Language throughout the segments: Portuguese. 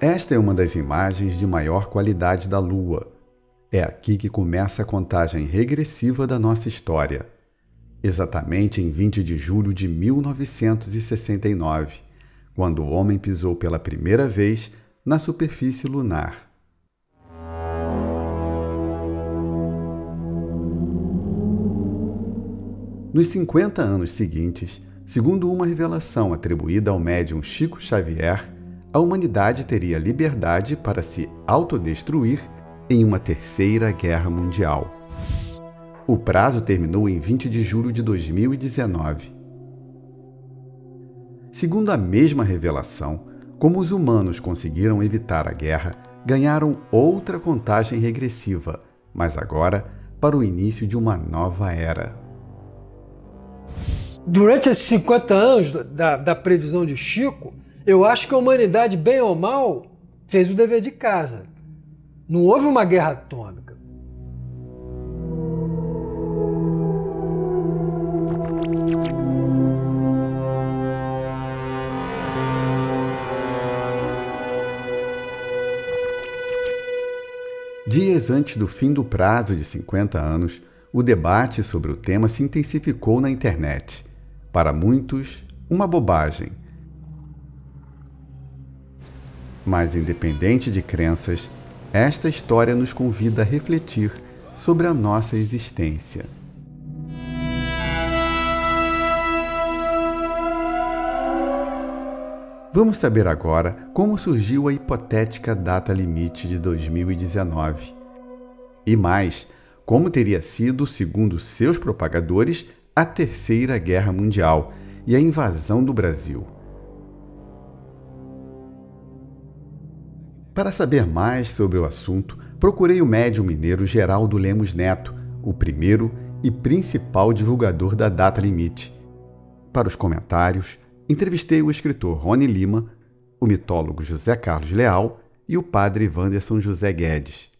Esta é uma das imagens de maior qualidade da Lua. É aqui que começa a contagem regressiva da nossa história. Exatamente em 20 de julho de 1969, quando o homem pisou pela primeira vez na superfície lunar. Nos 50 anos seguintes, segundo uma revelação atribuída ao médium Chico Xavier, a humanidade teria liberdade para se autodestruir em uma terceira guerra mundial. O prazo terminou em 20 de julho de 2019. Segundo a mesma revelação, como os humanos conseguiram evitar a guerra, ganharam outra contagem regressiva, mas agora para o início de uma nova era. Durante esses 50 anos da, da previsão de Chico, eu acho que a humanidade, bem ou mal, fez o dever de casa. Não houve uma guerra atômica. Dias antes do fim do prazo de 50 anos, o debate sobre o tema se intensificou na internet. Para muitos, uma bobagem. Mas, independente de crenças, esta história nos convida a refletir sobre a nossa existência. Vamos saber agora como surgiu a hipotética data limite de 2019. E mais, como teria sido, segundo seus propagadores, a Terceira Guerra Mundial e a invasão do Brasil. Para saber mais sobre o assunto, procurei o médium mineiro Geraldo Lemos Neto, o primeiro e principal divulgador da data limite. Para os comentários, entrevistei o escritor Rony Lima, o mitólogo José Carlos Leal e o padre Wanderson José Guedes.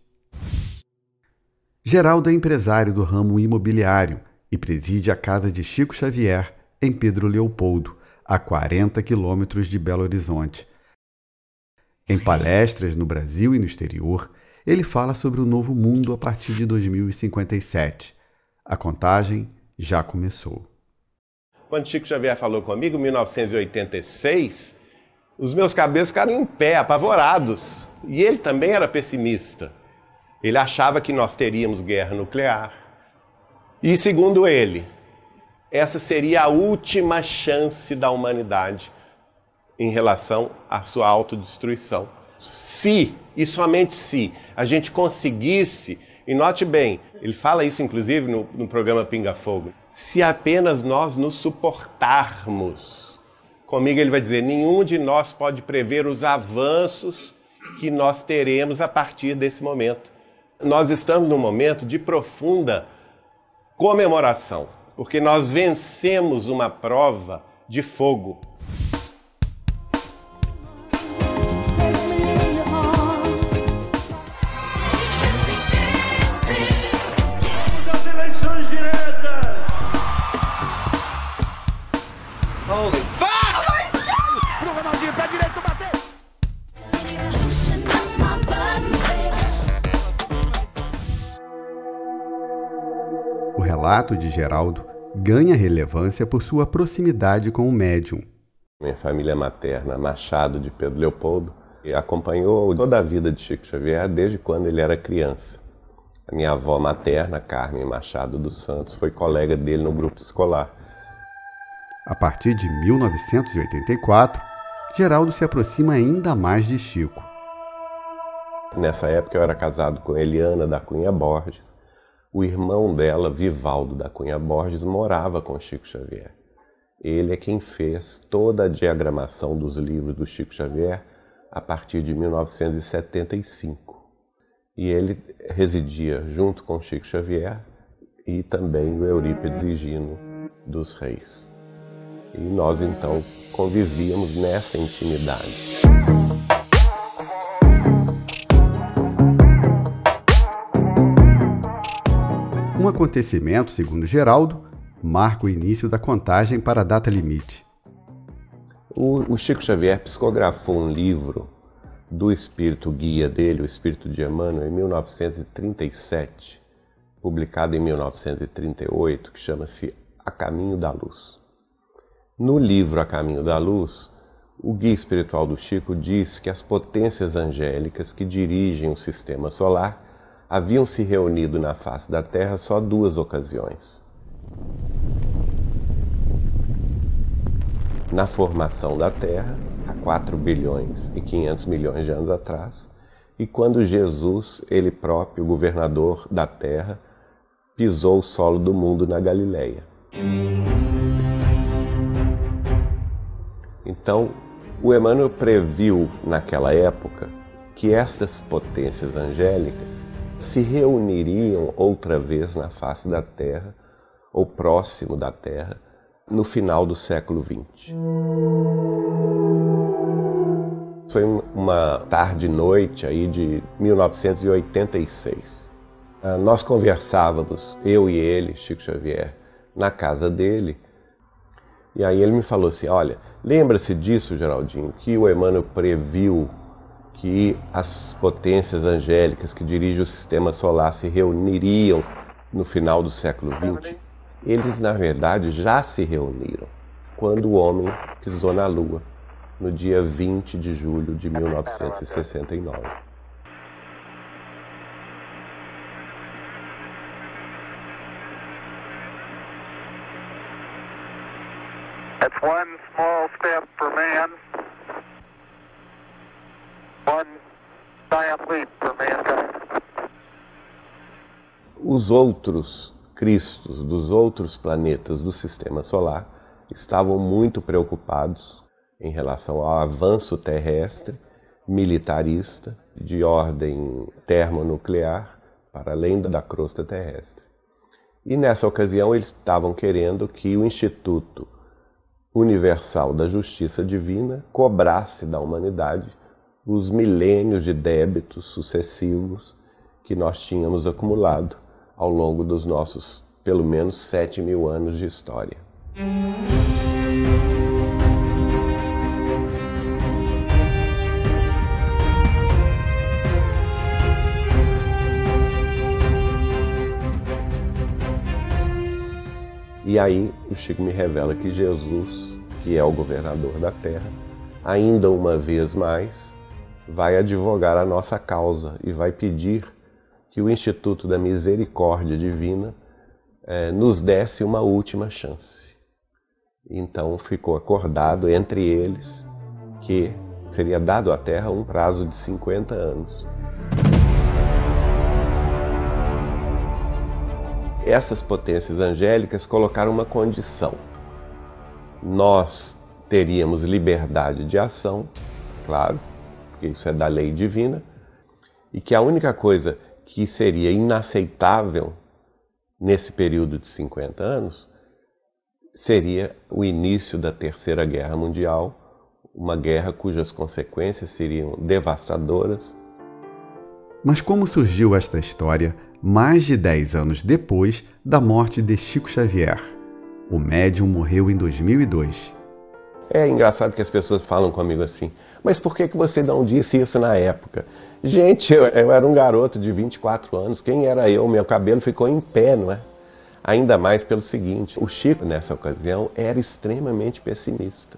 Geraldo é empresário do ramo imobiliário e preside a casa de Chico Xavier, em Pedro Leopoldo, a 40 quilômetros de Belo Horizonte. Em palestras no Brasil e no exterior, ele fala sobre o novo mundo a partir de 2057. A contagem já começou. Quando Chico Xavier falou comigo, em 1986, os meus cabelos ficaram em pé, apavorados. E ele também era pessimista. Ele achava que nós teríamos guerra nuclear, e segundo ele, essa seria a última chance da humanidade em relação à sua autodestruição. Se, e somente se, a gente conseguisse, e note bem, ele fala isso inclusive no, no programa Pinga Fogo, se apenas nós nos suportarmos. Comigo ele vai dizer: nenhum de nós pode prever os avanços que nós teremos a partir desse momento. Nós estamos num momento de profunda comemoração, porque nós vencemos uma prova de fogo. Relato de Geraldo ganha relevância por sua proximidade com o médium. Minha família materna, Machado de Pedro Leopoldo, acompanhou toda a vida de Chico Xavier desde quando ele era criança. A minha avó materna, Carmen Machado dos Santos, foi colega dele no grupo escolar. A partir de 1984, Geraldo se aproxima ainda mais de Chico. Nessa época eu era casado com Eliana da Cunha Borges o irmão dela, Vivaldo da Cunha Borges, morava com Chico Xavier. Ele é quem fez toda a diagramação dos livros do Chico Xavier a partir de 1975. E ele residia junto com Chico Xavier e também o Eurípides Higino dos Reis. E nós então convivíamos nessa intimidade. Um acontecimento, segundo Geraldo, marca o início da contagem para a data limite. O, Chico Xavier psicografou um livro do espírito guia dele, o espírito de Emmanuel, em 1937, publicado em 1938, que chama-se A Caminho da Luz. No livro A Caminho da Luz, o guia espiritual do Chico diz que as potências angélicas que dirigem o sistema solar haviam se reunido na face da Terra só duas ocasiões. Na formação da Terra, há 4 bilhões e 500 milhões de anos atrás, e quando Jesus, ele próprio, governador da Terra, pisou o solo do mundo na Galileia. Então, o Emmanuel previu naquela época que estas potências angélicas se reuniriam outra vez na face da Terra, ou próximo da Terra, no final do século XX. Foi uma tarde-noite aí de 1986. Ah, nós conversávamos, eu e ele, Chico Xavier, na casa dele, e aí ele me falou assim: Olha, lembra-se disso, Geraldinho, que o Emmanuel previu que as potências angélicas que dirigem o sistema solar se reuniriam no final do século XX, eles na verdade já se reuniram quando o homem pisou na Lua, no dia 20 de julho de 1969. That's one Os outros Cristos dos outros planetas do sistema solar estavam muito preocupados em relação ao avanço terrestre militarista de ordem termonuclear para além da crosta terrestre. E nessa ocasião eles estavam querendo que o Instituto Universal da Justiça Divina cobrasse da humanidade os milênios de débitos sucessivos que nós tínhamos acumulado ao longo dos nossos pelo menos sete mil anos de história. E aí o Chico me revela que Jesus, que é o governador da terra, ainda uma vez mais vai advogar a nossa causa e vai pedir que o Instituto da Misericórdia Divina eh, nos desse uma última chance. Então ficou acordado entre eles que seria dado à Terra um prazo de 50 anos. Essas potências angélicas colocaram uma condição. Nós teríamos liberdade de ação, claro, porque isso é da lei divina, e que a única coisa que seria inaceitável nesse período de 50 anos seria o início da Terceira Guerra Mundial, uma guerra cujas consequências seriam devastadoras. Mas como surgiu esta história mais de 10 anos depois da morte de Chico Xavier? O médium morreu em 2002. É engraçado que as pessoas falam comigo assim, mas por que, que você não disse isso na época? Gente, eu, eu era um garoto de 24 anos, quem era eu? Meu cabelo ficou em pé, não é? Ainda mais pelo seguinte: o Chico, nessa ocasião, era extremamente pessimista.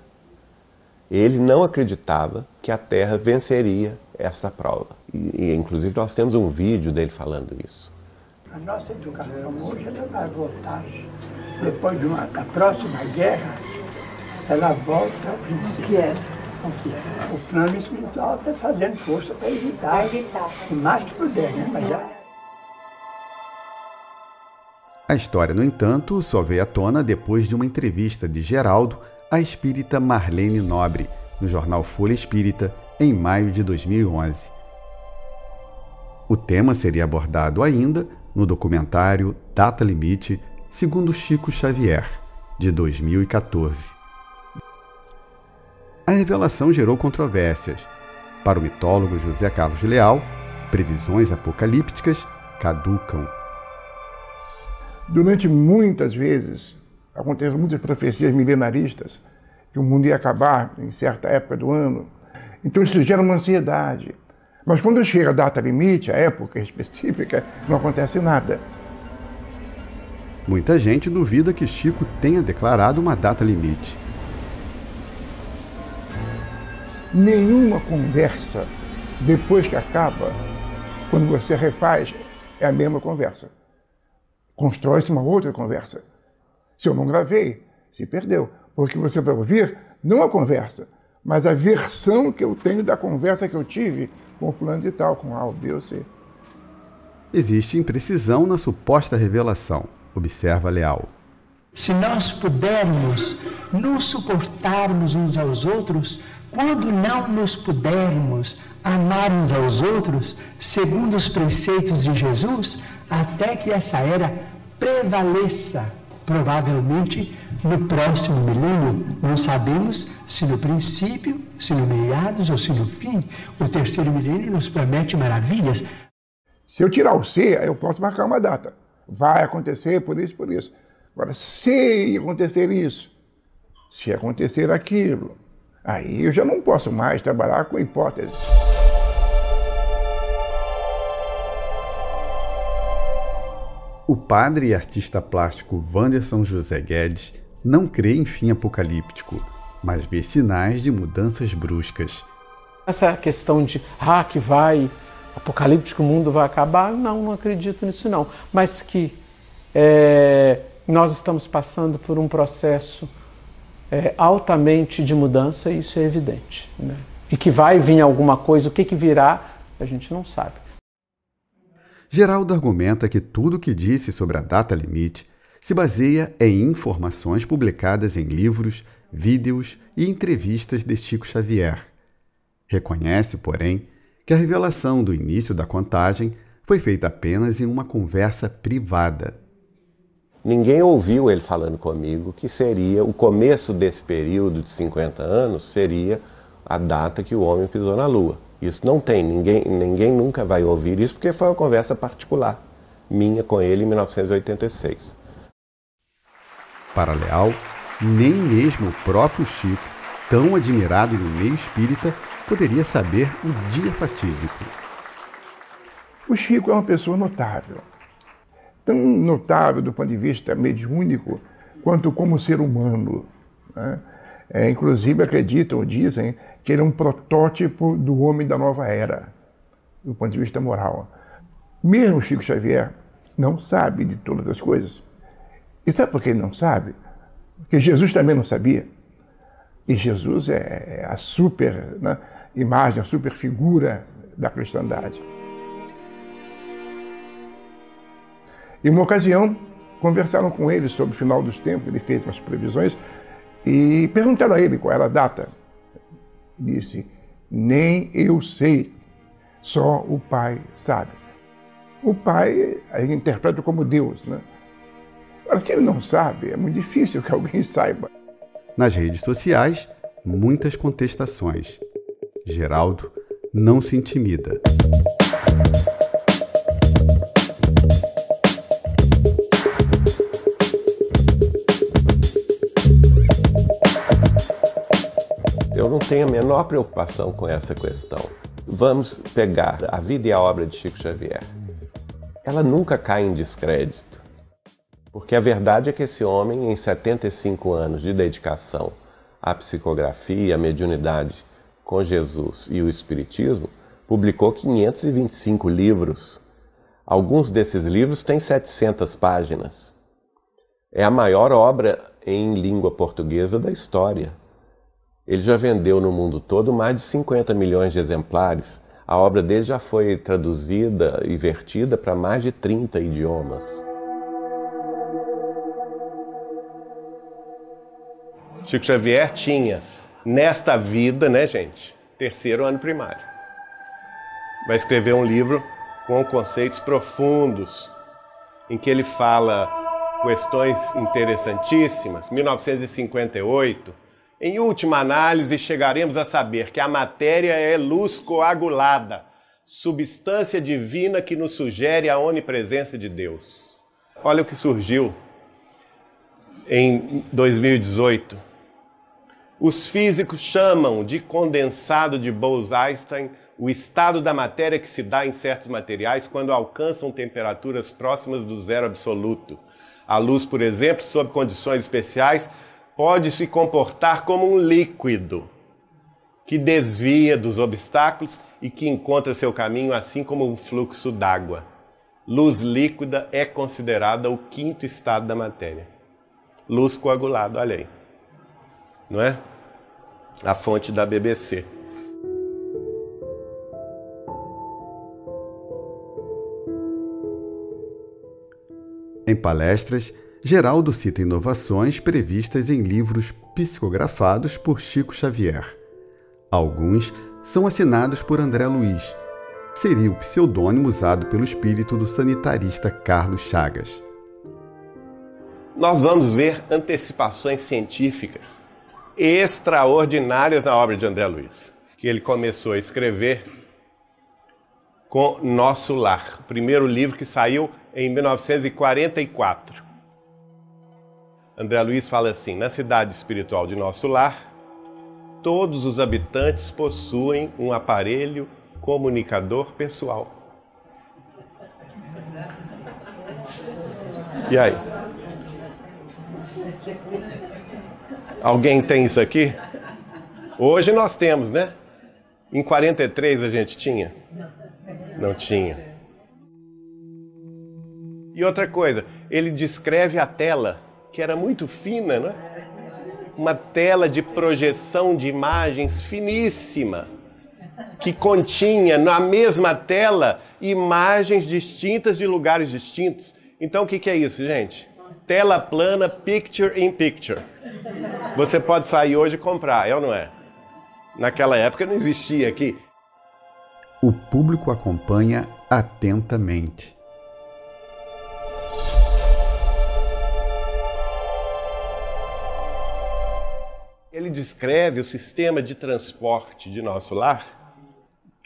Ele não acreditava que a Terra venceria esta prova. E, e inclusive, nós temos um vídeo dele falando isso. A nossa educação hoje ela vai voltar. Depois de uma, da próxima guerra, ela volta ao princípio. É. O plano espiritual está fazendo força para evitar, evitar. o mais que puder, né? Mas já... A história, no entanto, só veio à tona depois de uma entrevista de Geraldo à espírita Marlene Nobre, no jornal Folha Espírita, em maio de 2011. O tema seria abordado ainda no documentário Data Limite, segundo Chico Xavier, de 2014. A revelação gerou controvérsias. Para o mitólogo José Carlos Leal, previsões apocalípticas caducam. Durante muitas vezes, aconteceram muitas profecias milenaristas que o mundo ia acabar em certa época do ano. Então isso gera uma ansiedade. Mas quando chega a data limite, a época específica, não acontece nada. Muita gente duvida que Chico tenha declarado uma data limite. Nenhuma conversa, depois que acaba, quando você refaz, é a mesma conversa. Constrói-se uma outra conversa. Se eu não gravei, se perdeu. Porque você vai ouvir não a conversa, mas a versão que eu tenho da conversa que eu tive com fulano de tal, com A, ou B ou C. Existe imprecisão na suposta revelação, observa Leal. Se nós pudermos nos suportarmos uns aos outros, quando não nos pudermos amar uns aos outros, segundo os preceitos de Jesus, até que essa era prevaleça, provavelmente no próximo milênio, não sabemos se no princípio, se no meados ou se no fim, o terceiro milênio nos promete maravilhas. Se eu tirar o C, eu posso marcar uma data. Vai acontecer por isso, por isso. Agora, se acontecer isso, se acontecer aquilo, aí eu já não posso mais trabalhar com hipóteses. O padre e artista plástico Wanderson José Guedes não crê em fim apocalíptico, mas vê sinais de mudanças bruscas. Essa questão de, ah, que vai, apocalíptico, o mundo vai acabar, não, não acredito nisso não. Mas que é, nós estamos passando por um processo é, altamente de mudança, isso é evidente. Né? E que vai vir alguma coisa, o que, que virá, a gente não sabe. Geraldo argumenta que tudo o que disse sobre a data limite se baseia em informações publicadas em livros, vídeos e entrevistas de Chico Xavier. Reconhece, porém, que a revelação do início da contagem foi feita apenas em uma conversa privada. Ninguém ouviu ele falando comigo que seria o começo desse período de 50 anos seria a data que o homem pisou na Lua. Isso não tem, ninguém, ninguém nunca vai ouvir isso porque foi uma conversa particular minha com ele em 1986. Para Leal, nem mesmo o próprio Chico, tão admirado no meio espírita, poderia saber o dia fatídico. O Chico é uma pessoa notável. Tão notável do ponto de vista mediúnico quanto como ser humano. Né? É, inclusive acreditam, dizem, que ele é um protótipo do homem da nova era, do ponto de vista moral. Mesmo Chico Xavier não sabe de todas as coisas. E sabe por que ele não sabe? Porque Jesus também não sabia. E Jesus é, é a super né, imagem, a super figura da cristandade. Em uma ocasião, conversaram com ele sobre o final dos tempos, ele fez umas previsões, e perguntaram a ele qual era a data. Disse: Nem eu sei, só o Pai sabe. O Pai a interpreta como Deus, né? Mas se ele não sabe, é muito difícil que alguém saiba. Nas redes sociais, muitas contestações. Geraldo não se intimida. Não tenho a menor preocupação com essa questão. Vamos pegar a vida e a obra de Chico Xavier. Ela nunca cai em descrédito. Porque a verdade é que esse homem, em 75 anos de dedicação à psicografia, à mediunidade com Jesus e o Espiritismo, publicou 525 livros. Alguns desses livros têm 700 páginas. É a maior obra em língua portuguesa da história. Ele já vendeu no mundo todo mais de 50 milhões de exemplares. A obra dele já foi traduzida e vertida para mais de 30 idiomas. Chico Xavier tinha, nesta vida, né, gente, terceiro ano primário. Vai escrever um livro com conceitos profundos, em que ele fala questões interessantíssimas. 1958, em última análise, chegaremos a saber que a matéria é luz coagulada, substância divina que nos sugere a onipresença de Deus. Olha o que surgiu em 2018 Os físicos chamam de condensado de Bose-Einstein o estado da matéria que se dá em certos materiais quando alcançam temperaturas próximas do zero absoluto. A luz, por exemplo, sob condições especiais, pode se comportar como um líquido que desvia dos obstáculos e que encontra seu caminho assim como um fluxo d'água. Luz líquida é considerada o quinto estado da matéria. Luz coagulada, olha aí. Não é? A fonte da BBC. Em palestras, Geraldo cita inovações previstas em livros psicografados por Chico Xavier. Alguns são assinados por André Luiz. Seria o pseudônimo usado pelo espírito do sanitarista Carlos Chagas. Nós vamos ver antecipações científicas extraordinárias na obra de André Luiz, que ele começou a escrever com Nosso Lar, primeiro livro que saiu em 1944. André Luiz fala assim: na cidade espiritual de nosso lar, todos os habitantes possuem um aparelho comunicador pessoal. E aí? Alguém tem isso aqui? Hoje nós temos, né? Em 43 a gente tinha? Não tinha. E outra coisa, ele descreve a tela, que era muito fina, né? Uma tela de projeção de imagens finíssima, que continha na mesma tela imagens distintas de lugares distintos. Então o que, que é isso, gente? Tela plana, picture in picture. Você pode sair hoje e comprar, é ou não é? Naquela época não existia aqui. O público acompanha atentamente. Ele descreve o sistema de transporte de nosso lar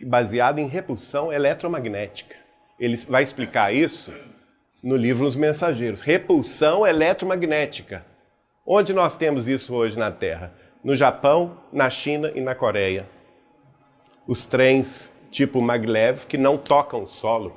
baseado em repulsão eletromagnética. Ele vai explicar isso no livro Os Mensageiros. Repulsão eletromagnética. Onde nós temos isso hoje na Terra? No Japão, na China e na Coreia. Os trens tipo maglev que não tocam o solo,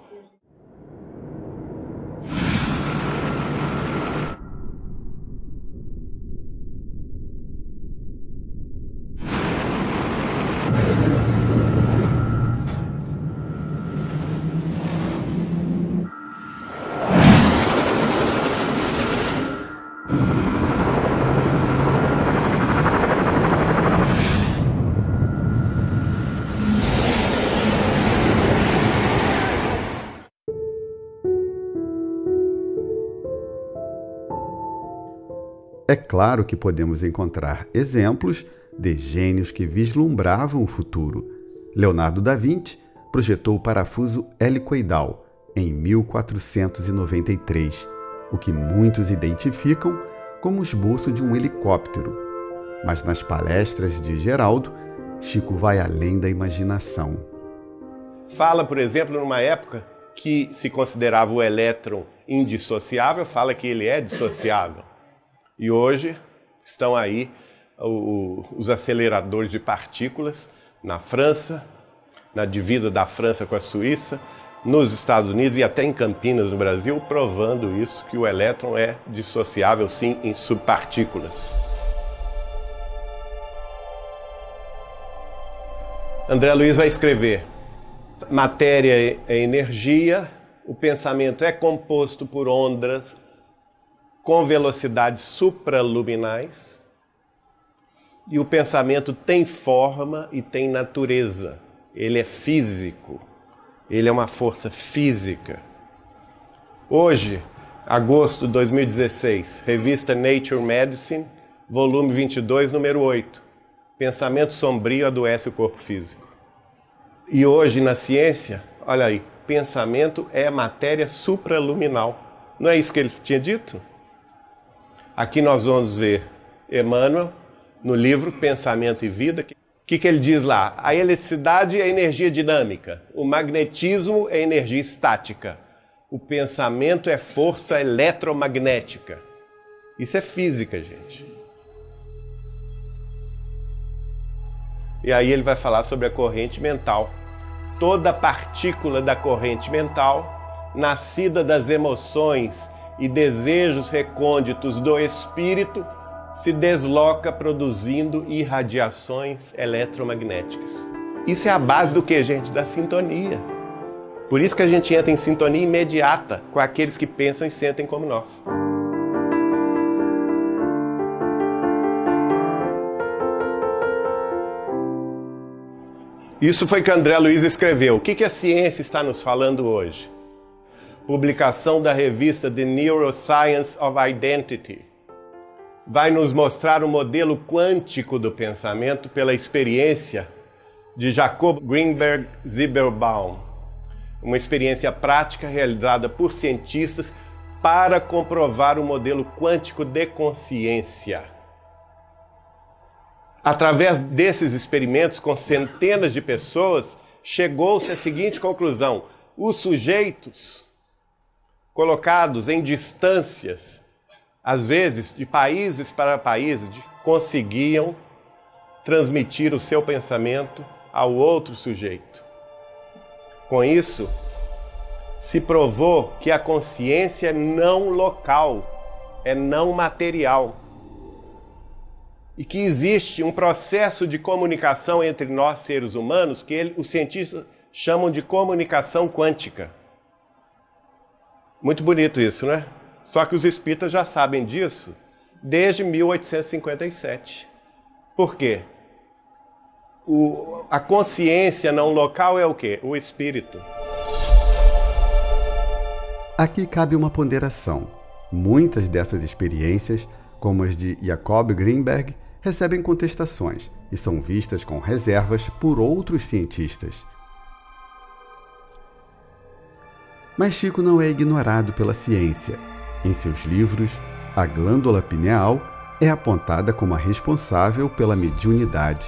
É claro que podemos encontrar exemplos de gênios que vislumbravam o futuro. Leonardo da Vinci projetou o parafuso helicoidal em 1493, o que muitos identificam como o esboço de um helicóptero. Mas nas palestras de Geraldo, Chico vai além da imaginação. Fala, por exemplo, numa época que se considerava o elétron indissociável, fala que ele é dissociável. E hoje estão aí o, os aceleradores de partículas na França, na divisa da França com a Suíça, nos Estados Unidos e até em Campinas, no Brasil, provando isso, que o elétron é dissociável sim em subpartículas. André Luiz vai escrever: matéria é energia, o pensamento é composto por ondas com velocidades supraluminais e o pensamento tem forma e tem natureza. Ele é físico. Ele é uma força física. Hoje, agosto de 2016, revista Nature Medicine, volume 22, número 8. Pensamento sombrio adoece o corpo físico. E hoje, na ciência, olha aí, pensamento é matéria supraluminal. Não é isso que ele tinha dito? Aqui nós vamos ver Emmanuel no livro Pensamento e Vida. O que, que ele diz lá? A eletricidade é energia dinâmica, o magnetismo é energia estática, o pensamento é força eletromagnética. Isso é física, gente. E aí ele vai falar sobre a corrente mental. Toda partícula da corrente mental, nascida das emoções e desejos recônditos do espírito, se desloca produzindo irradiações eletromagnéticas. Isso é a base do que, gente? Da sintonia. Por isso que a gente entra em sintonia imediata com aqueles que pensam e sentem como nós. Isso foi que André Luiz escreveu. O que, a ciência está nos falando hoje? Publicação da revista The Neuroscience of Identity. Vai nos mostrar o modelo quântico do pensamento pela experiência de Jacob Greenberg Zibelbaum. Uma experiência prática realizada por cientistas para comprovar o modelo quântico de consciência. Através desses experimentos com centenas de pessoas, chegou-se à seguinte conclusão: os sujeitos colocados em distâncias, às vezes de países para países, conseguiam transmitir o seu pensamento ao outro sujeito. Com isso, se provou que a consciência é não local, é não material e que existe um processo de comunicação entre nós seres humanos que ele, os cientistas chamam de comunicação quântica. Muito bonito isso, né? Só que os espíritas já sabem disso desde 1857. Por quê? O, a consciência não local é o quê? O espírito. Aqui cabe uma ponderação. Muitas dessas experiências, como as de Jacob Greenberg, recebem contestações e são vistas com reservas por outros cientistas. Mas Chico não é ignorado pela ciência. Em seus livros, a glândula pineal é apontada como a responsável pela mediunidade.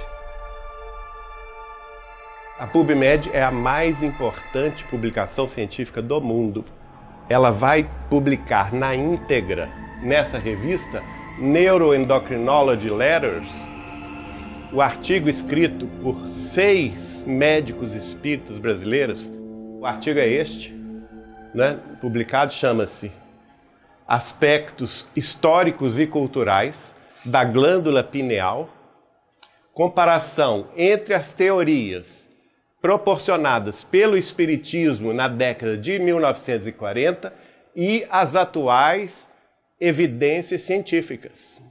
A PubMed é a mais importante publicação científica do mundo. Ela vai publicar na íntegra nessa revista Neuroendocrinology Letters, o artigo escrito por seis médicos espíritas brasileiros, o artigo é este, né? publicado, chama-se Aspectos Históricos e Culturais da Glândula Pineal, comparação entre as teorias proporcionadas pelo Espiritismo na década de 1940 e as atuais evidências científicas,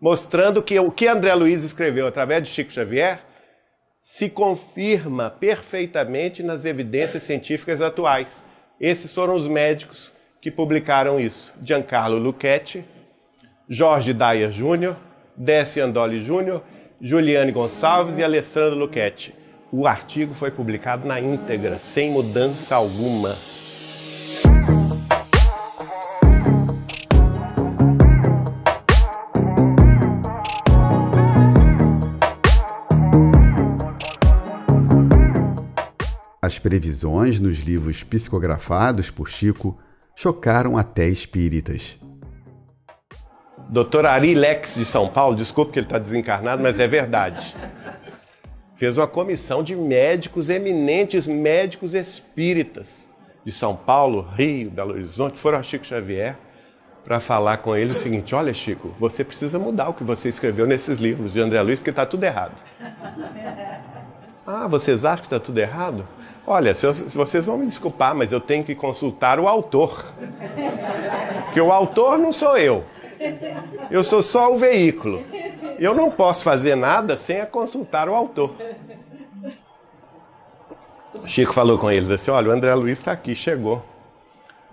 mostrando que o que André Luiz escreveu através de Chico Xavier se confirma perfeitamente nas evidências científicas atuais. Esses foram os médicos que publicaram isso: Giancarlo Lucchetti, Jorge Dyer Júnior, Décio Andoli Júnior, Juliane Gonçalves e Alessandro Lucchetti. O artigo foi publicado na íntegra, sem mudança alguma. As previsões nos livros psicografados por Chico chocaram até espíritas. Dr. Ari Lex de São Paulo, desculpe que ele está desencarnado, mas é verdade. Fez uma comissão de médicos, eminentes médicos espíritas de São Paulo, Rio, Belo Horizonte, foram a Chico Xavier para falar com ele o seguinte: Olha, Chico, você precisa mudar o que você escreveu nesses livros de André Luiz, porque está tudo errado. Ah, vocês acham que está tudo errado? Olha, se, eu, se vocês vão me desculpar, mas eu tenho que consultar o autor. Porque o autor não sou eu. Eu sou só o veículo. Eu não posso fazer nada sem consultar o autor. O Chico falou com eles assim: olha, o André Luiz está aqui, chegou.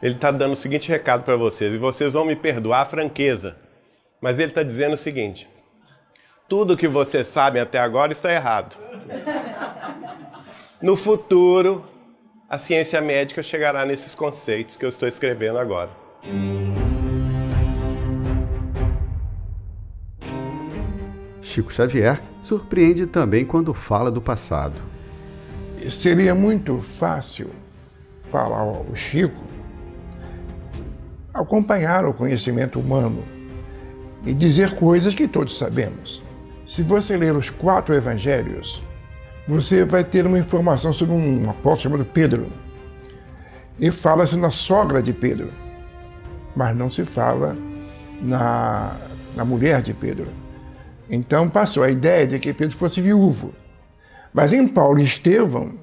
Ele está dando o seguinte recado para vocês, e vocês vão me perdoar a franqueza. Mas ele está dizendo o seguinte: tudo que vocês sabem até agora está errado. No futuro, a ciência médica chegará nesses conceitos que eu estou escrevendo agora. Chico Xavier surpreende também quando fala do passado. Seria muito fácil para o Chico acompanhar o conhecimento humano e dizer coisas que todos sabemos. Se você ler os quatro evangelhos, você vai ter uma informação sobre um apóstolo chamado Pedro. E fala-se na sogra de Pedro, mas não se fala na, na mulher de Pedro. Então passou a ideia de que Pedro fosse viúvo. Mas em Paulo e Estevão,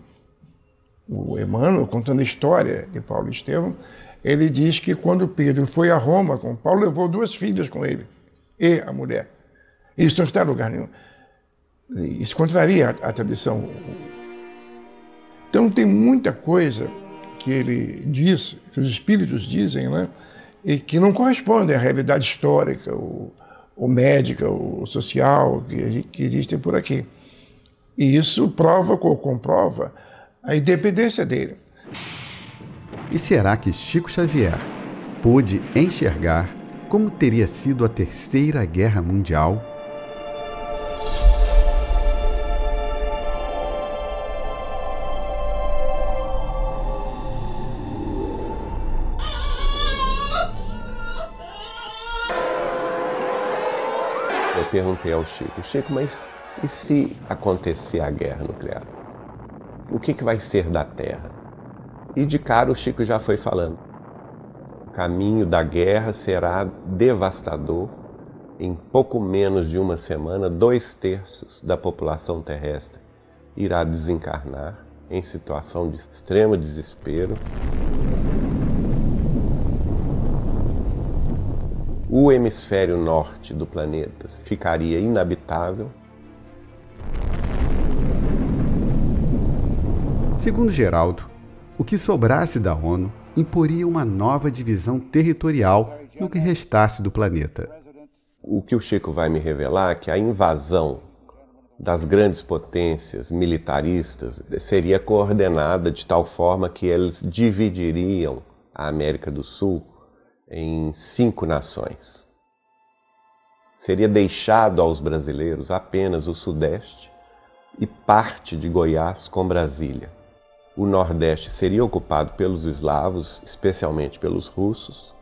o Emmanuel contando a história de Paulo e Estevão, ele diz que quando Pedro foi a Roma com Paulo, levou duas filhas com ele e a mulher. Isso não está em lugar nenhum. Isso contraria a, a tradição. Então tem muita coisa que ele diz, que os espíritos dizem, né? e que não correspondem à realidade histórica, ou, ou médica, ou social que, que existem por aqui. E isso prova ou comprova a independência dele. E será que Chico Xavier pôde enxergar como teria sido a Terceira Guerra Mundial? Perguntei ao Chico, Chico, mas e se acontecer a guerra nuclear? O que, que vai ser da Terra? E de cara o Chico já foi falando. O caminho da guerra será devastador. Em pouco menos de uma semana, dois terços da população terrestre irá desencarnar em situação de extremo desespero. O hemisfério norte do planeta ficaria inabitável. Segundo Geraldo, o que sobrasse da ONU imporia uma nova divisão territorial no que restasse do planeta. O que o Chico vai me revelar é que a invasão das grandes potências militaristas seria coordenada de tal forma que eles dividiriam a América do Sul em cinco nações. Seria deixado aos brasileiros apenas o Sudeste e parte de Goiás com Brasília o Nordeste seria ocupado pelos eslavos, especialmente pelos russos.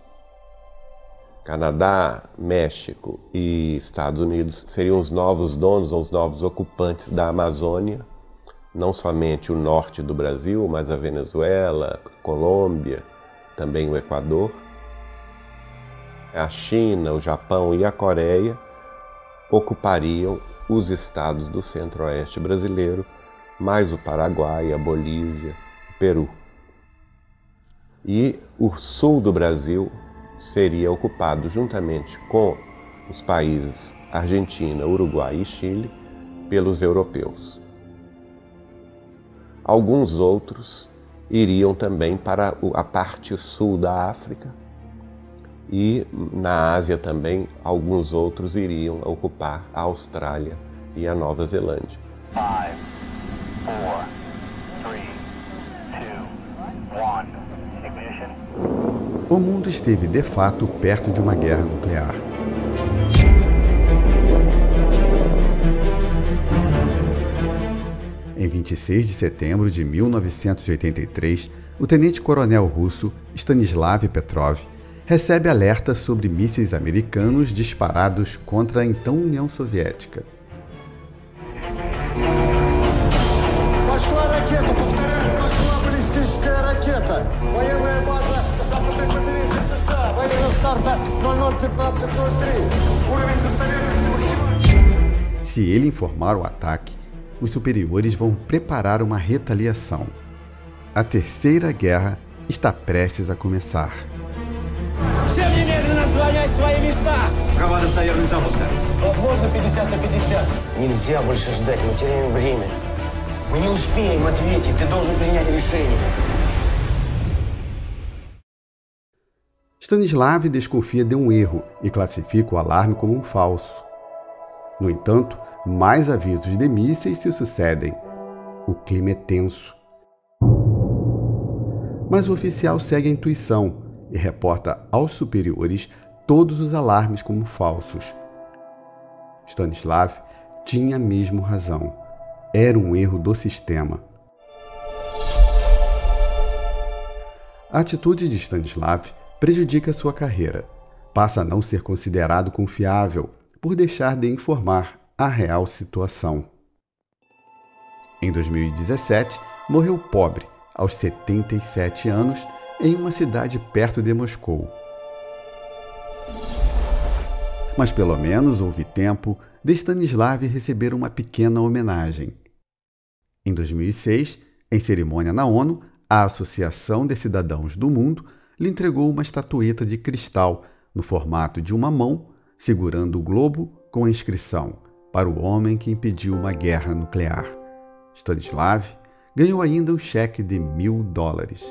Canadá, México e Estados Unidos seriam os novos donos ou os novos ocupantes da Amazônia, não somente o norte do Brasil, mas a Venezuela, Colômbia, também o Equador. A China, o Japão e a Coreia ocupariam os estados do centro-oeste brasileiro mais o Paraguai, a Bolívia, o Peru. E o sul do Brasil seria ocupado juntamente com os países Argentina, Uruguai e Chile pelos europeus. Alguns outros iriam também para a parte sul da África e na Ásia também alguns outros iriam ocupar a Austrália e a Nova Zelândia. Five. Four, three, two, one. O mundo esteve de fato perto de uma guerra nuclear. Em 26 de setembro de 1983, o tenente-coronel russo Stanislav Petrov recebe alerta sobre mísseis americanos disparados contra a então União Soviética. Se ele informar o ataque, os superiores vão preparar uma retaliação. A Terceira Guerra está prestes a começar места! Права достоверность запуска. Возможно, 50 на 50. Нельзя больше ждать, мы теряем время. Мы не успеем ответить, ты должен принять решение. Stanislav desconfia de um erro e classifica o alarme como um falso. No entanto, mais avisos de mísseis se sucedem. O clima é tenso. Mas o oficial segue a intuição e reporta aos superiores todos os alarmes como falsos. Stanislav tinha mesmo razão era um erro do sistema. A atitude de Stanislav prejudica sua carreira. Passa a não ser considerado confiável por deixar de informar a real situação. Em 2017, morreu pobre, aos 77 anos, em uma cidade perto de Moscou. Mas pelo menos houve tempo de Stanislav receber uma pequena homenagem. Em 2006, em cerimônia na ONU, a Associação de Cidadãos do Mundo lhe entregou uma estatueta de cristal no formato de uma mão, segurando o globo com a inscrição para o homem que impediu uma guerra nuclear. Stanislav ganhou ainda um cheque de mil dólares.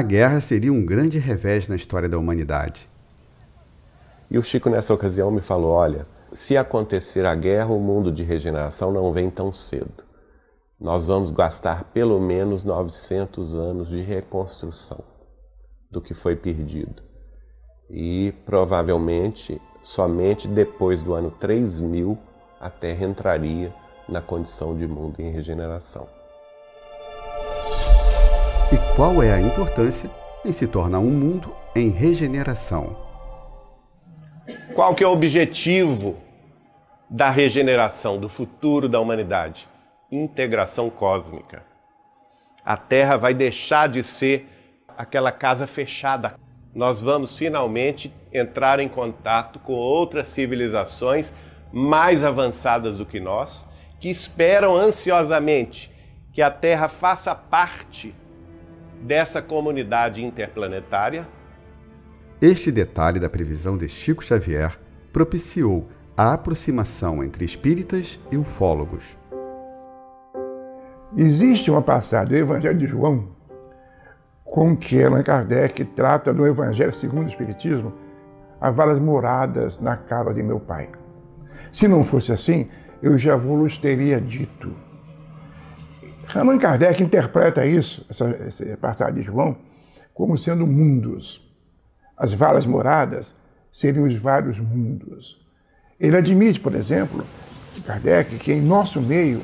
A guerra seria um grande revés na história da humanidade. E o Chico, nessa ocasião, me falou: olha, se acontecer a guerra, o mundo de regeneração não vem tão cedo. Nós vamos gastar pelo menos 900 anos de reconstrução do que foi perdido. E provavelmente, somente depois do ano 3000, a Terra entraria na condição de mundo em regeneração e qual é a importância em se tornar um mundo em regeneração. Qual que é o objetivo da regeneração, do futuro da humanidade? Integração cósmica. A Terra vai deixar de ser aquela casa fechada. Nós vamos finalmente entrar em contato com outras civilizações mais avançadas do que nós, que esperam ansiosamente que a Terra faça parte dessa comunidade interplanetária. Este detalhe da previsão de Chico Xavier propiciou a aproximação entre espíritas e ufólogos. Existe uma passagem do Evangelho de João com que Allan Kardec trata do Evangelho segundo o Espiritismo as valas moradas na casa de meu pai. Se não fosse assim, eu já vos teria dito. Allan Kardec interpreta isso, essa, essa passagem de João, como sendo mundos. As valas moradas seriam os vários mundos. Ele admite, por exemplo, Kardec, que em nosso meio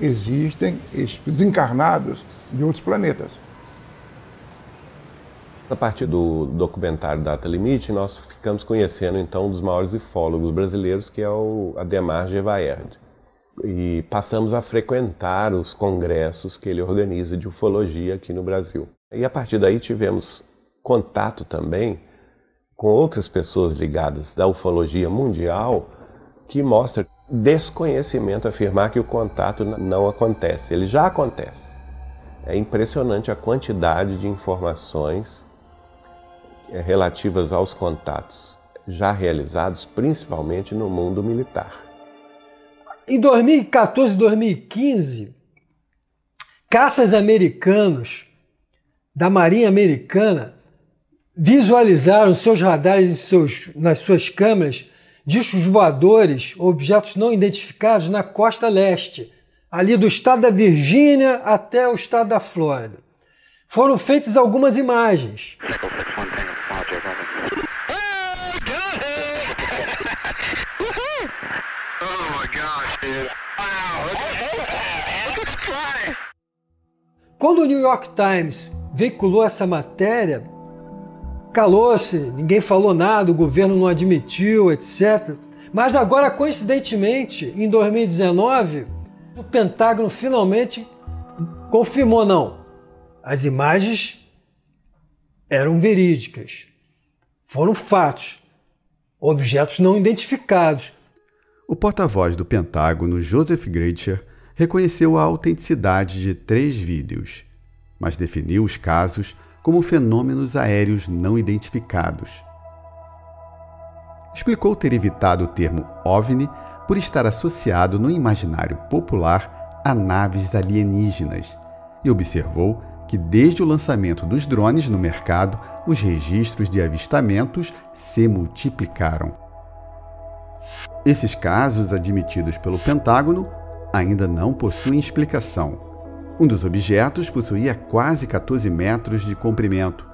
existem espíritos encarnados de outros planetas. A partir do documentário Data Limite, nós ficamos conhecendo então um dos maiores ufólogos brasileiros, que é o Ademar Gevaerd e passamos a frequentar os congressos que ele organiza de ufologia aqui no Brasil. E a partir daí tivemos contato também com outras pessoas ligadas da ufologia mundial que mostra desconhecimento afirmar que o contato não acontece. Ele já acontece. É impressionante a quantidade de informações eh, relativas aos contatos já realizados, principalmente no mundo militar. Em 2014 e 2015, caças americanos da Marinha Americana visualizaram seus radares seus, nas suas câmeras discos voadores, objetos não identificados na costa leste, ali do estado da Virgínia até o estado da Flórida. Foram feitas algumas imagens. Quando o New York Times veiculou essa matéria, calou-se, ninguém falou nada, o governo não admitiu, etc. Mas agora, coincidentemente, em 2019, o Pentágono finalmente confirmou: não, as imagens eram verídicas, foram fatos, objetos não identificados. O porta-voz do Pentágono, Joseph Greicher, reconheceu a autenticidade de três vídeos, mas definiu os casos como fenômenos aéreos não identificados. Explicou ter evitado o termo OVNI por estar associado no imaginário popular a naves alienígenas e observou que desde o lançamento dos drones no mercado, os registros de avistamentos se multiplicaram. Esses casos, admitidos pelo Pentágono, ainda não possuem explicação. Um dos objetos possuía quase 14 metros de comprimento.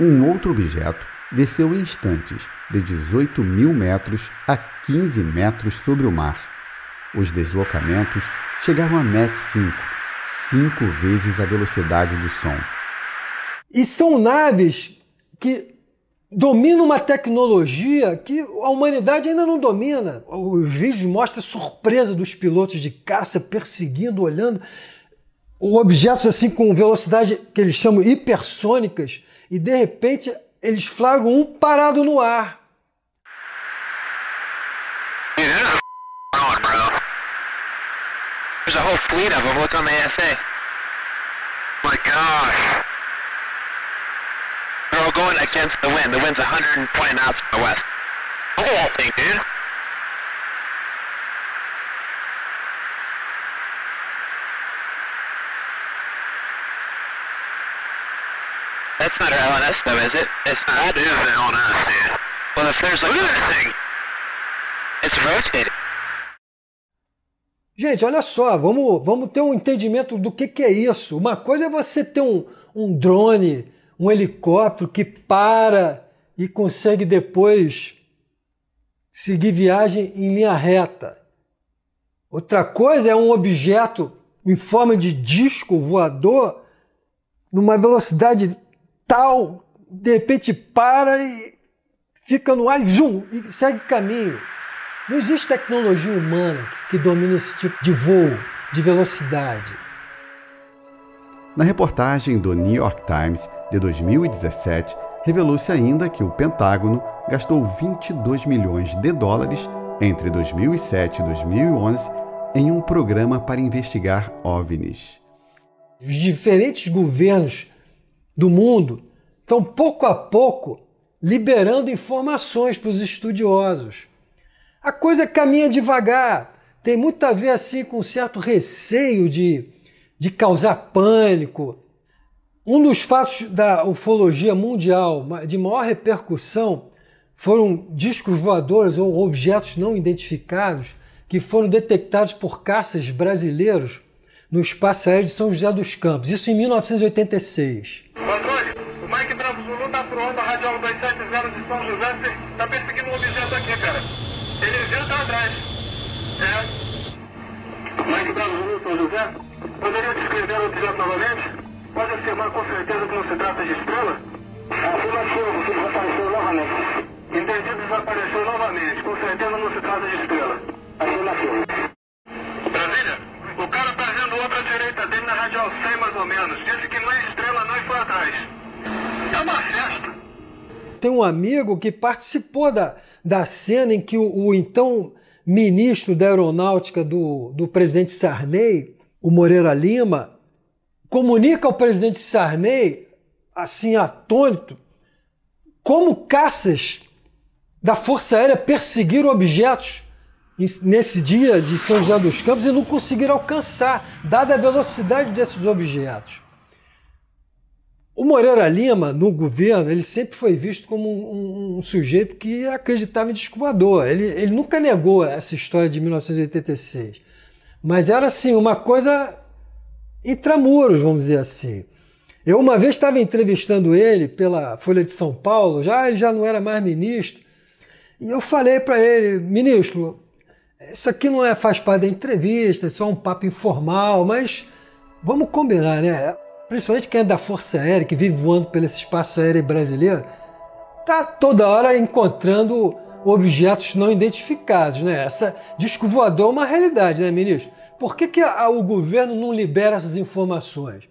Um outro objeto desceu em instantes, de 18 mil metros a 15 metros sobre o mar. Os deslocamentos chegavam a Mach 5, cinco vezes a velocidade do som. E são naves que dominam uma tecnologia que a humanidade ainda não domina. Os vídeos mostram a surpresa dos pilotos de caça perseguindo, olhando objetos assim com velocidade que eles chamam hipersônicas e de repente eles flagram um parado no ar. There's a whole fleet of them. Look on the ASA. My gosh. Going against the wind. The wind's 120 knots from the west. Look at that thing, dude. That's not our LNS though, is it? It's not. That is the LNS, dude. Well, if there's like... Look at that thing! It's rotating. Gente, olha só, vamos, vamos ter um entendimento do que, que é isso. Uma coisa é você ter um, um drone, um helicóptero que para e consegue depois seguir viagem em linha reta. Outra coisa é um objeto em forma de disco voador numa velocidade tal, de repente para e fica no ar, zoom, e segue caminho. Não existe tecnologia humana que domine esse tipo de voo, de velocidade. Na reportagem do New York Times de 2017, revelou-se ainda que o Pentágono gastou 22 milhões de dólares entre 2007 e 2011 em um programa para investigar OVNIs. Os diferentes governos do mundo estão pouco a pouco liberando informações para os estudiosos. A coisa caminha devagar, tem muito a ver assim com um certo receio de, de causar pânico. Um dos fatos da ufologia mundial de maior repercussão foram discos voadores ou objetos não identificados que foram detectados por caças brasileiros no espaço aéreo de São José dos Campos, isso em 1986. Controle, o Mike Bravo Zulu está por onda radial 270 de São José, está perseguindo um objeto aqui, cara. Ele já está atrás. É. Mike Bravo Zulu, São José, poderia descrever o objeto novamente? Pode afirmar com certeza que não se trata de estrela? Afirmativo, desapareceu novamente. Entendi, desapareceu novamente. Com certeza não se trata de estrela. Afirmativo. Brasília, o cara tá vendo outra direita dele na radial 100 mais ou menos. Disse que não é estrela não e foi atrás. É uma festa. Tem um amigo que participou da, da cena em que o, o então ministro da aeronáutica do, do presidente Sarney, o Moreira Lima, comunica ao presidente Sarney, assim atônito, como caças da Força Aérea perseguiram objetos nesse dia de São José dos Campos e não conseguiram alcançar, dada a velocidade desses objetos. O Moreira Lima, no governo, ele sempre foi visto como um, um, um sujeito que acreditava em disco. Ele, ele nunca negou essa história de 1986. Mas era assim, uma coisa intramuros, vamos dizer assim. Eu uma vez estava entrevistando ele pela Folha de São Paulo, já ele já não era mais ministro, e eu falei para ele, ministro, isso aqui não é, faz parte da entrevista, é só um papo informal, mas vamos combinar, né? Principalmente quem é da Força Aérea, que vive voando pelo espaço aéreo brasileiro, tá toda hora encontrando objetos não identificados, né? Essa disco voador é uma realidade, né, ministro? Por que, que a, o governo não libera essas informações?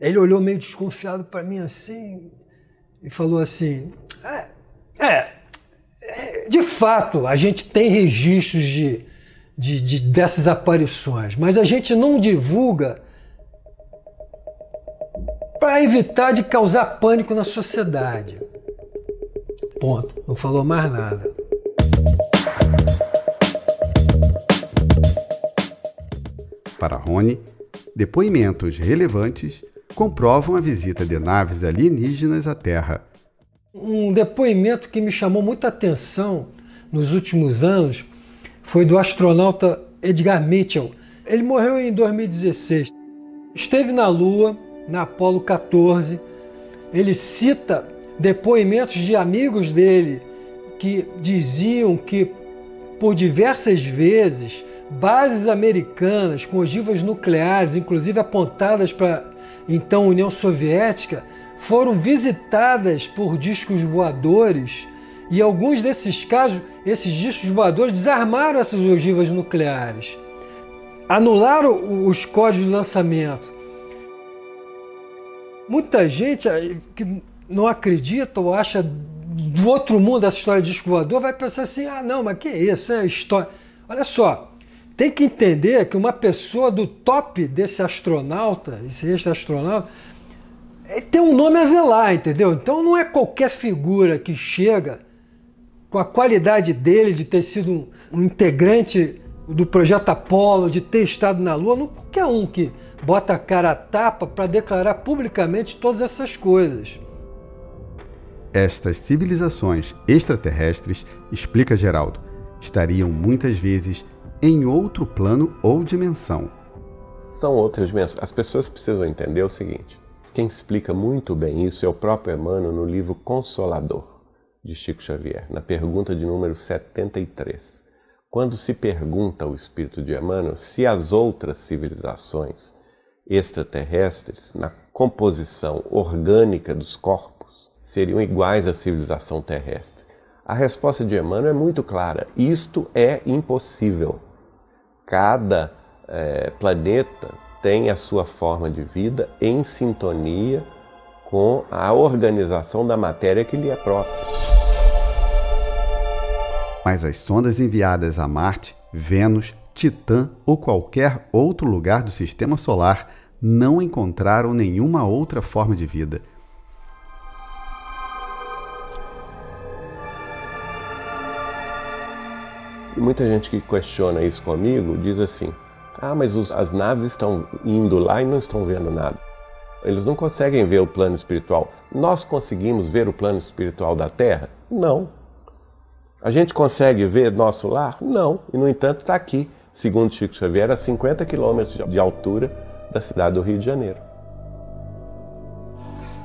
Ele olhou meio desconfiado para mim assim e falou assim: é, é, é, de fato, a gente tem registros de, de, de, dessas aparições, mas a gente não divulga para evitar de causar pânico na sociedade. Ponto. Não falou mais nada. Para Rony, depoimentos relevantes comprovam a visita de naves alienígenas à Terra. Um depoimento que me chamou muita atenção nos últimos anos foi do astronauta Edgar Mitchell. Ele morreu em 2016. Esteve na Lua, na Apollo 14. Ele cita depoimentos de amigos dele que diziam que por diversas vezes bases americanas com ogivas nucleares, inclusive apontadas para então União Soviética, foram visitadas por discos voadores e alguns desses casos, esses discos voadores desarmaram essas ogivas nucleares, anularam os códigos de lançamento. Muita gente que não acredita ou acha do outro mundo essa história de disco voador vai pensar assim: ah, não, mas que isso? É história. Olha só, tem que entender que uma pessoa do top desse astronauta, esse astronauta, tem um nome a zelar, entendeu? Então não é qualquer figura que chega com a qualidade dele de ter sido um, um integrante do projeto Apollo, de ter estado na Lua, não qualquer um que bota a cara a tapa para declarar publicamente todas essas coisas. Estas civilizações extraterrestres, explica Geraldo, estariam muitas vezes em outro plano ou dimensão. São outras dimensões. As pessoas precisam entender o seguinte: quem explica muito bem isso é o próprio Emmanuel no livro Consolador de Chico Xavier, na pergunta de número 73. Quando se pergunta ao espírito de Emmanuel se as outras civilizações extraterrestres, na composição orgânica dos corpos, seriam iguais à civilização terrestre. A resposta de Emmanuel é muito clara: isto é impossível. Cada é, planeta tem a sua forma de vida em sintonia com a organização da matéria que lhe é própria. Mas as sondas enviadas a Marte, Vênus, Titã ou qualquer outro lugar do sistema solar não encontraram nenhuma outra forma de vida. Muita gente que questiona isso comigo diz assim: ah, mas os, as naves estão indo lá e não estão vendo nada. Eles não conseguem ver o plano espiritual. Nós conseguimos ver o plano espiritual da Terra? Não. A gente consegue ver nosso lar? Não. E, no entanto, está aqui, segundo Chico Xavier, a 50 quilômetros de altura da cidade do Rio de Janeiro.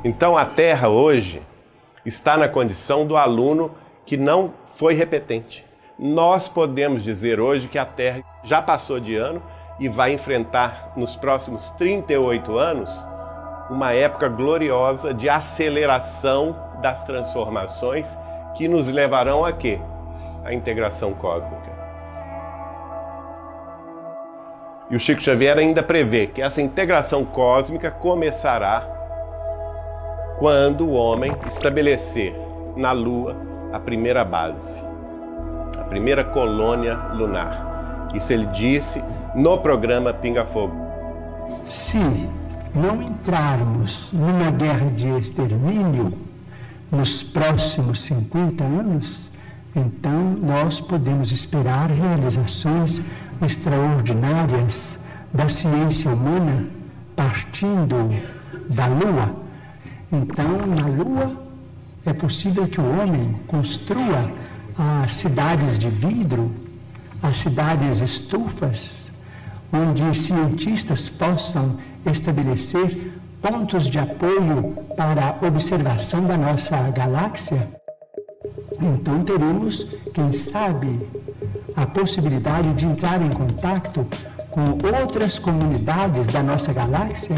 Então, a Terra hoje está na condição do aluno que não foi repetente. Nós podemos dizer hoje que a Terra já passou de ano e vai enfrentar nos próximos 38 anos uma época gloriosa de aceleração das transformações que nos levarão a quê? A integração cósmica. E o Chico Xavier ainda prevê que essa integração cósmica começará quando o homem estabelecer na Lua a primeira base, a primeira colônia lunar. Isso ele disse no programa Pinga Fogo. Se não entrarmos numa guerra de extermínio nos próximos 50 anos, então nós podemos esperar realizações extraordinárias da ciência humana partindo da Lua. Então, na Lua, é possível que o homem construa as cidades de vidro, as cidades estufas, onde cientistas possam estabelecer pontos de apoio para a observação da nossa galáxia, então teremos, quem sabe, a possibilidade de entrar em contato com outras comunidades da nossa galáxia,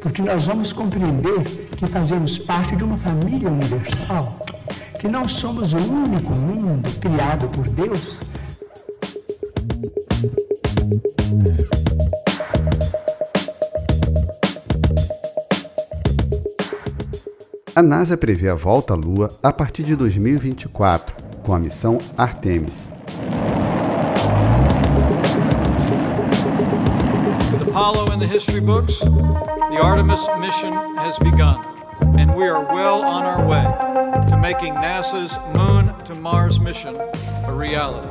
porque nós vamos compreender que fazemos parte de uma família universal, que não somos o único mundo criado por Deus, a NASA prevê a volta à Lua a partir de 2024, com a missão Artemis. With Apollo in the history books, the Artemis mission has begun, and we are well on our way making NASA's Moon to Mars mission a reality.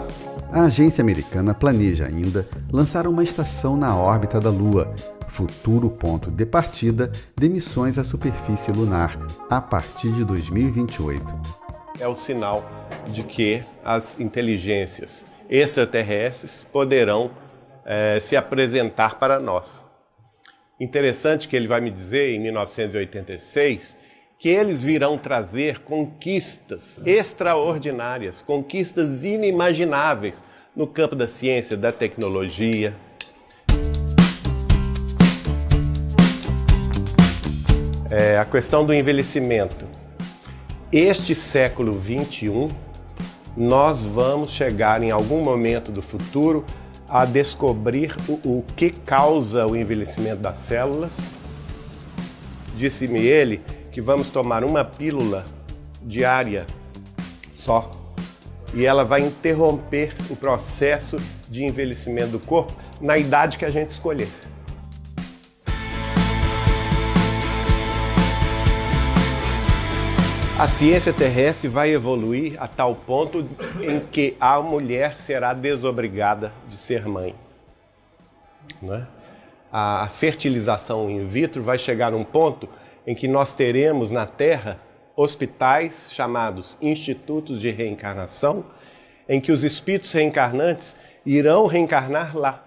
A agência americana planeja ainda lançar uma estação na órbita da Lua, futuro ponto de partida de missões à superfície lunar, a partir de 2028. É o sinal de que as inteligências extraterrestres poderão é, se apresentar para nós. Interessante que ele vai me dizer em 1986 que eles virão trazer conquistas extraordinárias, conquistas inimagináveis no campo da ciência, da tecnologia. É, a questão do envelhecimento. Este século 21, nós vamos chegar em algum momento do futuro a descobrir o, o que causa o envelhecimento das células. Disse-me ele que vamos tomar uma pílula diária só e ela vai interromper o processo de envelhecimento do corpo na idade que a gente escolher. A ciência terrestre vai evoluir a tal ponto em que a mulher será desobrigada de ser mãe. Né? A fertilização in vitro vai chegar a um ponto em que nós teremos na Terra hospitais chamados institutos de reencarnação, em que os espíritos reencarnantes irão reencarnar lá.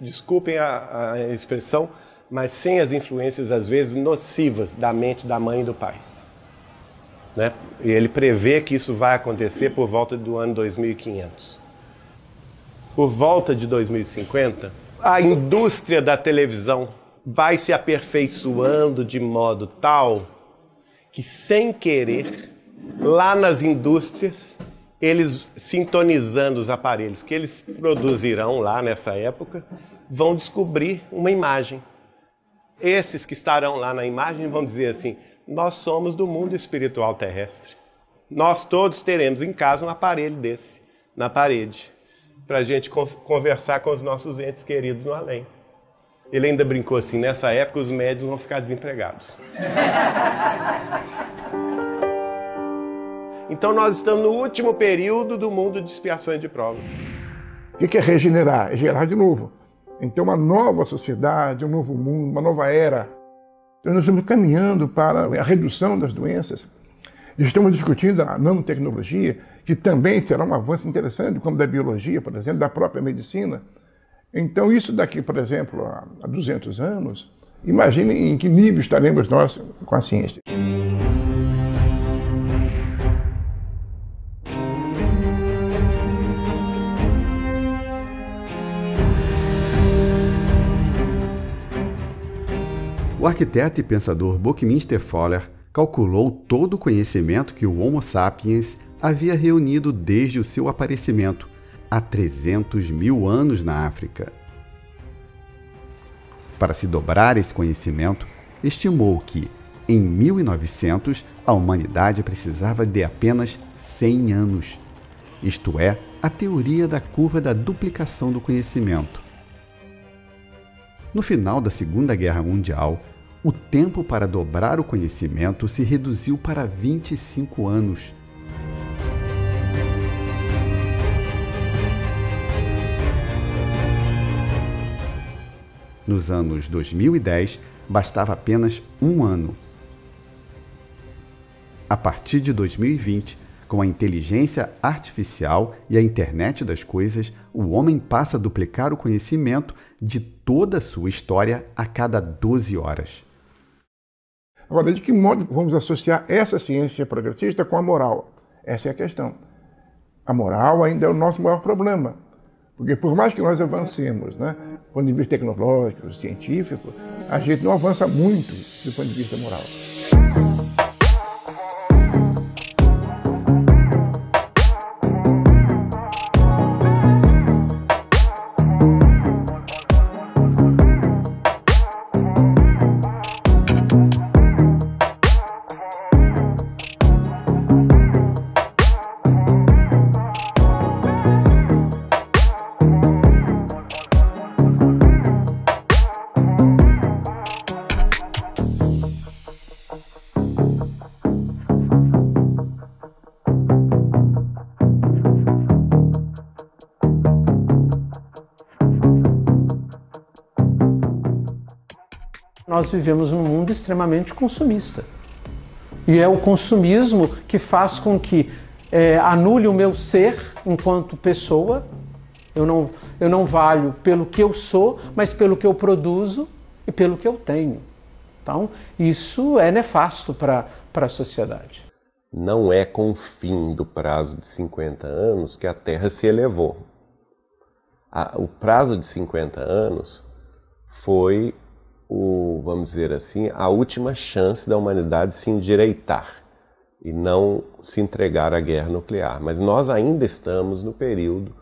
Desculpem a, a expressão, mas sem as influências às vezes nocivas da mente da mãe e do pai. Né? E ele prevê que isso vai acontecer por volta do ano 2500. Por volta de 2050, a indústria da televisão vai se aperfeiçoando de modo tal que, sem querer, lá nas indústrias, eles sintonizando os aparelhos que eles produzirão lá nessa época, vão descobrir uma imagem. Esses que estarão lá na imagem vão dizer assim: Nós somos do mundo espiritual terrestre. Nós todos teremos em casa um aparelho desse na parede, para a gente conversar com os nossos entes queridos no além. Ele ainda brincou assim: nessa época os médios vão ficar desempregados. Então nós estamos no último período do mundo de expiações de provas. O que é regenerar? É gerar de novo. Então uma nova sociedade, um novo mundo, uma nova era. Então nós estamos caminhando para a redução das doenças. Estamos discutindo a nanotecnologia, que também será um avanço interessante, como da biologia, por exemplo, da própria medicina. Então, isso daqui, por exemplo, a 200 anos, imagine em que nível estaremos nós com a ciência. O arquiteto e pensador Buckminster Fuller calculou todo o conhecimento que o Homo sapiens havia reunido desde o seu aparecimento há 300 mil anos na África. Para se dobrar esse conhecimento, estimou que, em 1900, a humanidade precisava de apenas 100 anos, isto é, a teoria da curva da duplicação do conhecimento. No final da Segunda Guerra Mundial, o tempo para dobrar o conhecimento se reduziu para 25 anos Nos anos 2010, bastava apenas um ano. A partir de 2020, com a inteligência artificial e a internet das coisas, o homem passa a duplicar o conhecimento de toda a sua história a cada 12 horas. Agora, de que modo vamos associar essa ciência progressista com a moral? Essa é a questão. A moral ainda é o nosso maior problema. Porque por mais que nós avancemos, né, do ponto de vista tecnológico, científico, a gente não avança muito do ponto de vista moral. Nós vivemos num mundo extremamente consumista. E é o consumismo que faz com que é, anule o meu ser enquanto pessoa. Eu não, eu não valho pelo que eu sou, mas pelo que eu produzo e pelo que eu tenho. Então, isso é nefasto para a sociedade. Não é com o fim do prazo de 50 anos que a Terra se elevou. o prazo de 50 anos foi o, vamos dizer assim, a última chance da humanidade se endireitar e não se entregar à guerra nuclear. Mas nós ainda estamos no período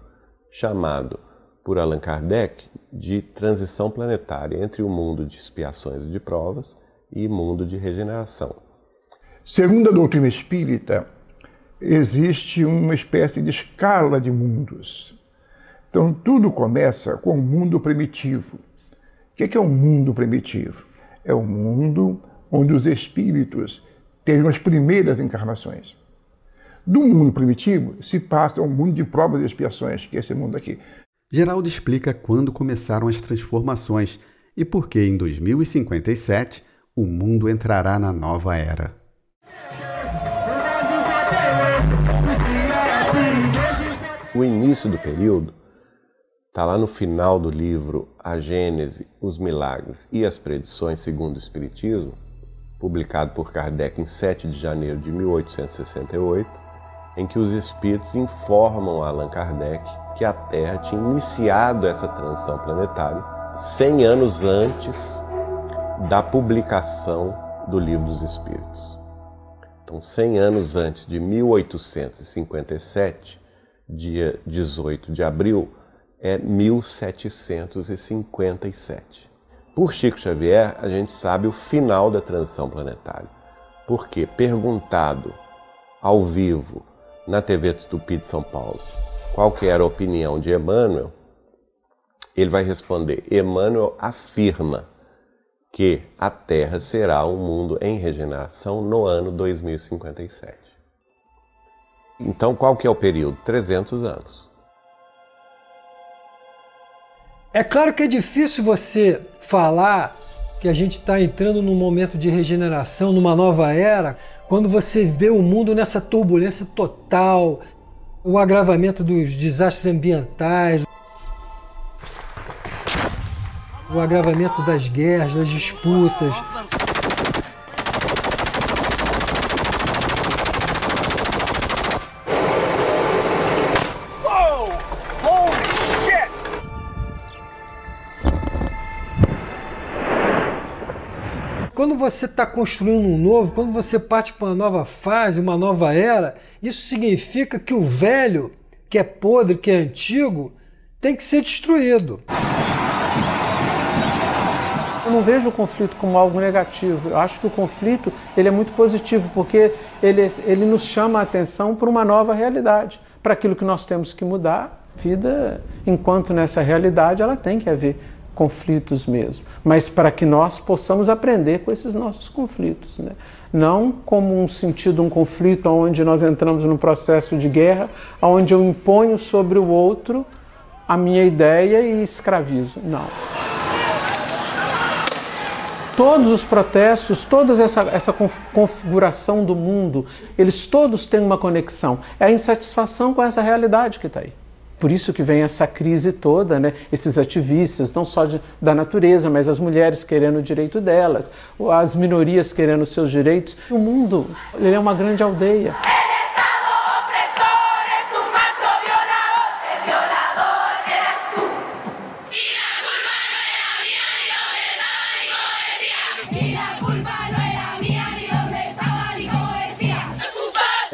chamado por Allan Kardec de transição planetária entre o mundo de expiações e de provas e mundo de regeneração. Segundo a doutrina espírita, existe uma espécie de escala de mundos. Então, tudo começa com o mundo primitivo. O que é o um mundo primitivo? É o mundo onde os espíritos têm as primeiras encarnações. Do mundo primitivo se passa ao mundo de provas e expiações, que é esse mundo aqui. Geraldo explica quando começaram as transformações e por que em 2057 o mundo entrará na nova era. O início do período está lá no final do livro A Gênese, os Milagres e as Predições segundo o Espiritismo, publicado por Kardec em 7 de janeiro de 1868, em que os espíritos informam a Allan Kardec que a Terra tinha iniciado essa transição planetária 100 anos antes da publicação do Livro dos Espíritos. Então, 100 anos antes de 1857, dia 18 de abril, é 1757. Por Chico Xavier, a gente sabe o final da transição planetária. Porque, perguntado ao vivo na TV Tupi de São Paulo qual que era a opinião de Emmanuel, ele vai responder: Emmanuel afirma que a Terra será um mundo em regeneração no ano 2057. Então, qual que é o período? 300 anos. É claro que é difícil você falar que a gente está entrando num momento de regeneração, numa nova era, quando você vê o mundo nessa turbulência total, o agravamento dos desastres ambientais, o agravamento das guerras, das disputas. Você está construindo um novo, quando você parte para uma nova fase, uma nova era, isso significa que o velho, que é podre, que é antigo, tem que ser destruído. Eu não vejo o conflito como algo negativo. Eu acho que o conflito ele é muito positivo porque ele, ele nos chama a atenção para uma nova realidade, para aquilo que nós temos que mudar. Vida, enquanto nessa realidade, ela tem que haver conflitos mesmo, mas para que nós possamos aprender com esses nossos conflitos, né? não como um sentido um conflito onde nós entramos num processo de guerra, onde eu imponho sobre o outro a minha ideia e escravizo. Não todos os protestos, toda essa, essa configuração do mundo, eles todos têm uma conexão. É a insatisfação com essa realidade que está aí. Por isso que vem essa crise toda, né? esses ativistas, não só de, da natureza, mas as mulheres querendo o direito delas, as minorias querendo os seus direitos. O mundo é uma grande aldeia.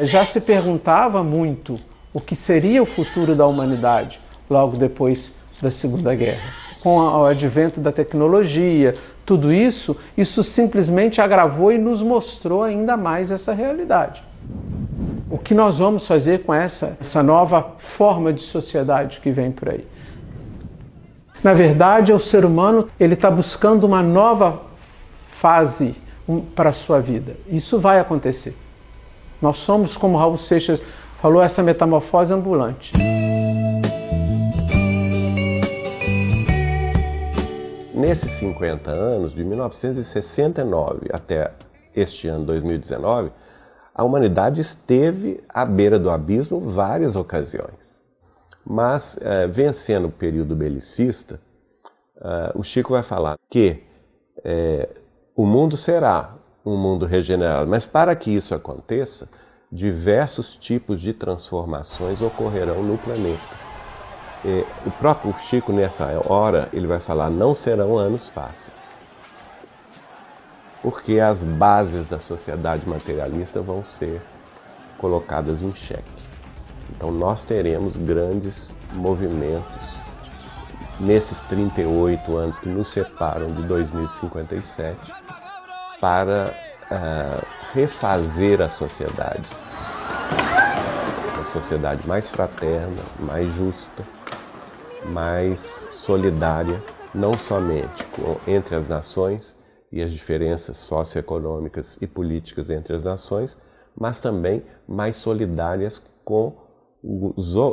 já se perguntava muito o que seria o futuro da humanidade logo depois da Segunda Guerra. Com o advento da tecnologia, tudo isso, isso simplesmente agravou e nos mostrou ainda mais essa realidade. O que nós vamos fazer com essa, essa nova forma de sociedade que vem por aí? Na verdade, o ser humano ele está buscando uma nova fase para a sua vida. Isso vai acontecer. Nós somos, como Raul Seixas falou, essa metamorfose ambulante. Nesses 50 anos, de 1969 até este ano 2019, A humanidade esteve à beira do abismo várias ocasiões. Mas, eh, vencendo o período belicista, eh, o Chico vai falar que eh, o mundo será um mundo regenerado, mas para que isso aconteça, diversos tipos de transformações ocorrerão no planeta. O próprio Chico, nessa hora, ele vai falar: não serão anos fáceis, porque as bases da sociedade materialista vão ser colocadas em xeque. Então, nós teremos grandes movimentos nesses 38 anos que nos separam de 2057 para uh, refazer a sociedade. Uma sociedade mais fraterna, mais justa, mais solidária, não somente entre as nações e as diferenças socioeconômicas e políticas entre as nações, mas também mais solidárias com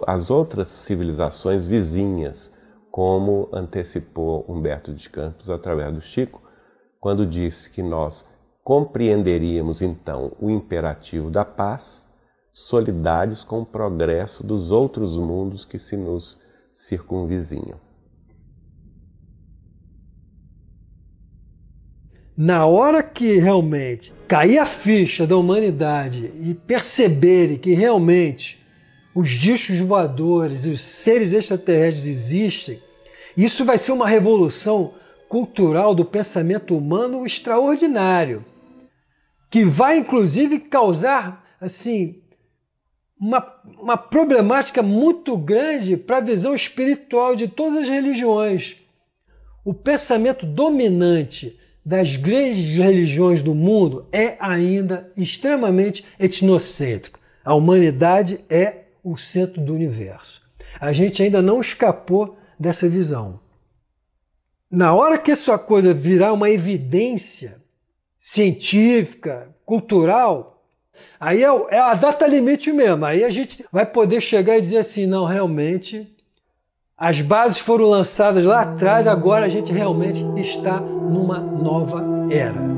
as outras civilizações vizinhas, como antecipou Humberto de Campos através do Chico, quando disse que nós compreenderíamos então o imperativo da paz, solidários com o progresso dos outros mundos que se nos circunvizinham. Na hora que realmente cair a ficha da humanidade e perceberem que realmente os discos voadores e os seres extraterrestres existem, isso vai ser uma revolução cultural do pensamento humano extraordinário, que vai inclusive causar assim uma, uma problemática muito grande para a visão espiritual de todas as religiões. O pensamento dominante das grandes religiões do mundo é ainda extremamente etnocêntrico. A humanidade é o centro do universo. A gente ainda não escapou dessa visão. Na hora que essa coisa virar uma evidência científica, cultural, Aí é, é a data limite mesmo. Aí a gente vai poder chegar e dizer assim: não, realmente, as bases foram lançadas lá atrás, agora a gente realmente está numa nova era.